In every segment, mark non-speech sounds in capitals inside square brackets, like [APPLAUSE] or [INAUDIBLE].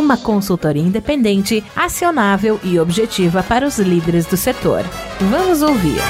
Uma consultoria independente, acionável e objetiva para os líderes do setor. Vamos ouvir.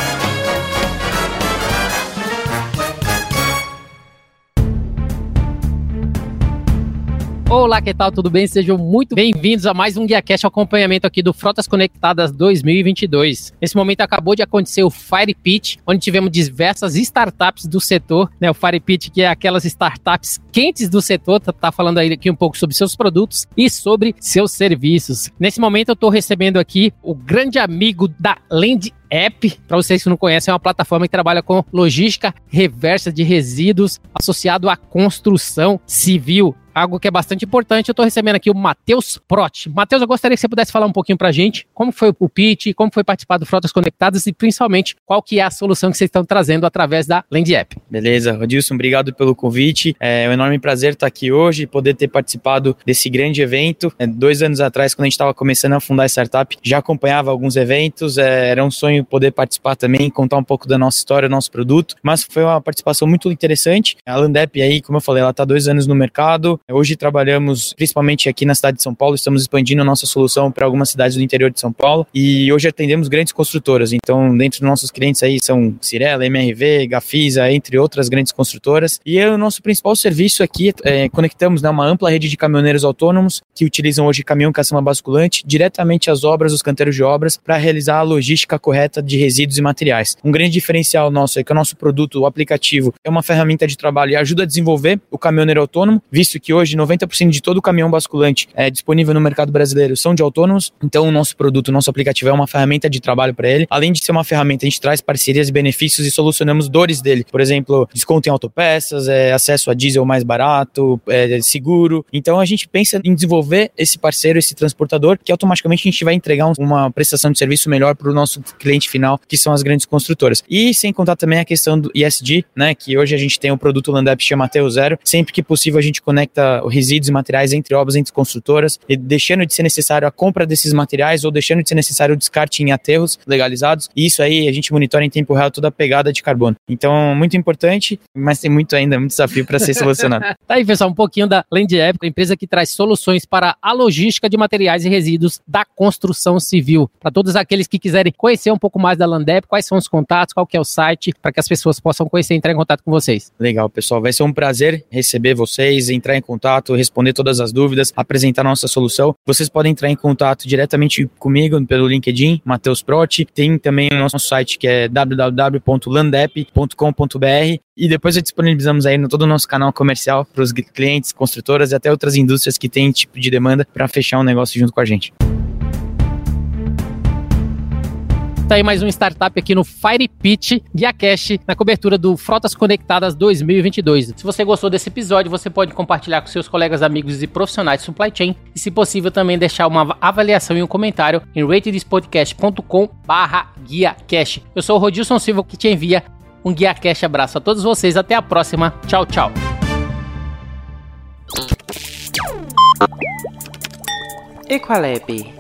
Olá, que tal? Tudo bem? Sejam muito bem-vindos a mais um GuiaCast acompanhamento aqui do Frotas Conectadas 2022. Nesse momento acabou de acontecer o Fire Pitch, onde tivemos diversas startups do setor, né? O Fire Pitch que é aquelas startups quentes do setor, tá, tá falando aí aqui um pouco sobre seus produtos e sobre seus serviços. Nesse momento eu estou recebendo aqui o grande amigo da Land App, para vocês que não conhecem, é uma plataforma que trabalha com logística reversa de resíduos associado à construção civil algo que é bastante importante. Eu estou recebendo aqui o Matheus Prot. Matheus, eu gostaria que você pudesse falar um pouquinho para a gente como foi o pitch, como foi participar do Frotas Conectadas e principalmente qual que é a solução que vocês estão trazendo através da Land App. Beleza, Rodilson, obrigado pelo convite. É um enorme prazer estar aqui hoje e poder ter participado desse grande evento. É, dois anos atrás, quando a gente estava começando a fundar a startup, já acompanhava alguns eventos, é, era um sonho poder participar também, contar um pouco da nossa história, do nosso produto, mas foi uma participação muito interessante. A Landep aí, como eu falei, ela está dois anos no mercado, Hoje trabalhamos principalmente aqui na cidade de São Paulo, estamos expandindo a nossa solução para algumas cidades do interior de São Paulo e hoje atendemos grandes construtoras. Então, dentro dos nossos clientes aí são Cirela, MRV, Gafisa, entre outras grandes construtoras. E o nosso principal serviço aqui é conectamos né, uma ampla rede de caminhoneiros autônomos que utilizam hoje caminhão caçamba basculante diretamente às obras, os canteiros de obras, para realizar a logística correta de resíduos e materiais. Um grande diferencial nosso é que o nosso produto, o aplicativo, é uma ferramenta de trabalho e ajuda a desenvolver o caminhoneiro autônomo, visto que hoje 90% de todo o caminhão basculante é disponível no mercado brasileiro são de autônomos, então o nosso produto, o nosso aplicativo é uma ferramenta de trabalho para ele. Além de ser uma ferramenta, a gente traz parcerias e benefícios e solucionamos dores dele. Por exemplo, desconto em autopeças, é, acesso a diesel mais barato, é, seguro. Então a gente pensa em desenvolver esse parceiro, esse transportador, que automaticamente a gente vai entregar uma prestação de serviço melhor para o nosso cliente final, que são as grandes construtoras. E sem contar também a questão do ESG, né, que hoje a gente tem um produto Landep chama Ateu Zero. Sempre que possível a gente conecta resíduos e materiais entre obras, entre construtoras, e deixando de ser necessário a compra desses materiais ou deixando de ser necessário o descarte em aterros legalizados. E isso aí a gente monitora em tempo real toda a pegada de carbono. Então, muito importante, mas tem muito ainda, muito desafio para ser solucionado. [LAUGHS] tá aí, pessoal, um pouquinho da Land App, a empresa que traz soluções para a logística de materiais e resíduos da construção civil. Para todos aqueles que quiserem conhecer um pouco mais da Landep, quais são os contatos, qual que é o site, para que as pessoas possam conhecer e entrar em contato com vocês. Legal, pessoal. Vai ser um prazer receber vocês, entrar em contato, responder todas as dúvidas, apresentar nossa solução. Vocês podem entrar em contato diretamente comigo pelo LinkedIn, Matheus Proti. Tem também o nosso site que é www.landep.com.br e depois disponibilizamos aí no todo o nosso canal comercial para os clientes, construtoras e até outras indústrias que têm tipo de demanda para fechar um negócio junto com a gente. Tá aí mais um startup aqui no Fire Pitch Cash na cobertura do Frotas Conectadas 2022. Se você gostou desse episódio, você pode compartilhar com seus colegas, amigos e profissionais de supply chain e, se possível, também deixar uma avaliação e um comentário em ratedspodcast.com/guiacast. Eu sou o Rodilson Silva que te envia um Guia Cash abraço a todos vocês. Até a próxima. Tchau, tchau. Equalab